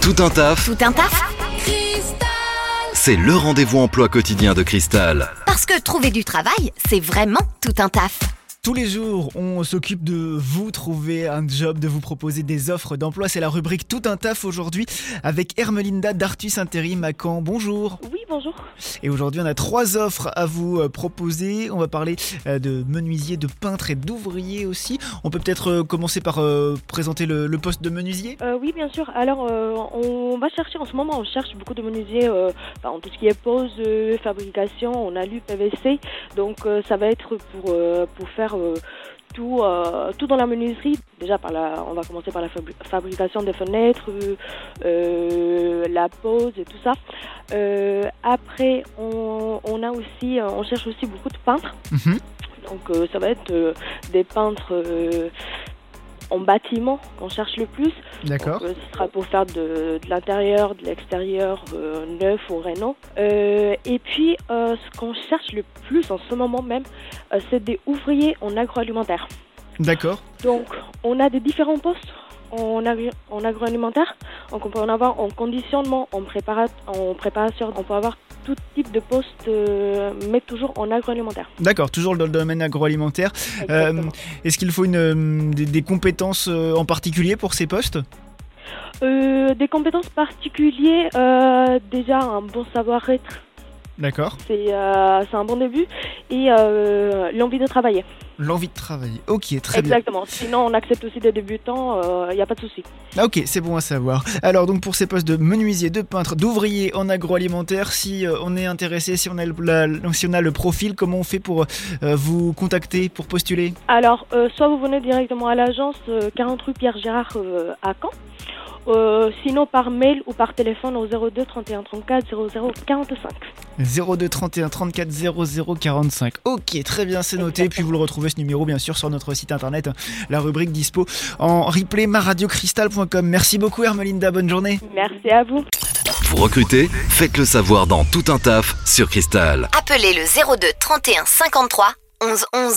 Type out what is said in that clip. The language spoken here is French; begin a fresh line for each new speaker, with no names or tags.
Tout un taf,
Tout un taf
c'est le rendez-vous emploi quotidien de Cristal.
Parce que trouver du travail, c'est vraiment tout un taf.
Tous les jours, on s'occupe de vous trouver un job, de vous proposer des offres d'emploi. C'est la rubrique Tout un taf aujourd'hui avec Hermelinda d'Artus Intérim à Caen. Bonjour.
Oui, bonjour.
Et aujourd'hui, on a trois offres à vous euh, proposer. On va parler euh, de menuisier, de peintre et d'ouvrier aussi. On peut peut-être euh, commencer par présenter le, le poste de menuisier.
Euh, oui, bien sûr. Alors, euh, on va chercher en ce moment, on cherche beaucoup de menuisiers euh, en tout ce qui est pose, fabrication, on a lu PVC. Donc, ça va être pour, pour faire tout, euh, tout dans la menuiserie. Déjà, par la, on va commencer par la fabri- fabrication des fenêtres, euh, euh, la pose et tout ça. Euh, après, on, on a aussi, on cherche aussi beaucoup de peintres.
Mhm.
Donc euh, ça va être euh, des peintres euh, en bâtiment qu'on cherche le plus.
D'accord.
Donc, euh, ce sera pour faire de, de l'intérieur, de l'extérieur, euh, neuf ou réno. Euh, et puis euh, ce qu'on cherche le plus en ce moment même, c'est des ouvriers en agroalimentaire.
D'accord.
Donc on a des différents postes en, agri- en agroalimentaire. Donc on peut en avoir en conditionnement, en, prépara- en préparation, on peut avoir tout type de poste, euh, mais toujours en agroalimentaire.
D'accord, toujours dans le domaine agroalimentaire. Euh. Est-ce qu'il faut une, euh, des, des compétences en particulier pour ces postes?
Des compétences particulières, déjà un bon savoir-être,
D'accord.
c'est euh, c'est un bon début, et euh, l'envie de travailler.
L'envie de travailler. Ok, très bien.
Exactement. Sinon, on accepte aussi des débutants, il n'y a pas de souci.
Ah, Ok, c'est bon à savoir. Alors donc pour ces postes de menuisier, de peintre, d'ouvrier en agroalimentaire, si euh, on est intéressé, si on a le, la- si on a le profil, comment on fait pour euh, vous contacter, pour postuler?
Alors, euh, soit vous venez directement à l'agence euh, 40 rue Pierre Gérard euh, à Caen, euh, sinon par mail ou par téléphone au 02 31 34 00 45.
02 31 34 00 45. Ok, très bien, c'est noté.
Exactement.
Puis vous le retrouvez ce numéro bien sûr sur notre site internet, la rubrique dispo en replay maradiocristal.com. Merci beaucoup Hermelinda, bonne journée.
Merci à vous.
Vous recrutez Faites le savoir dans Tout un taf sur Cristal.
Appelez le 02 31 53 11 11.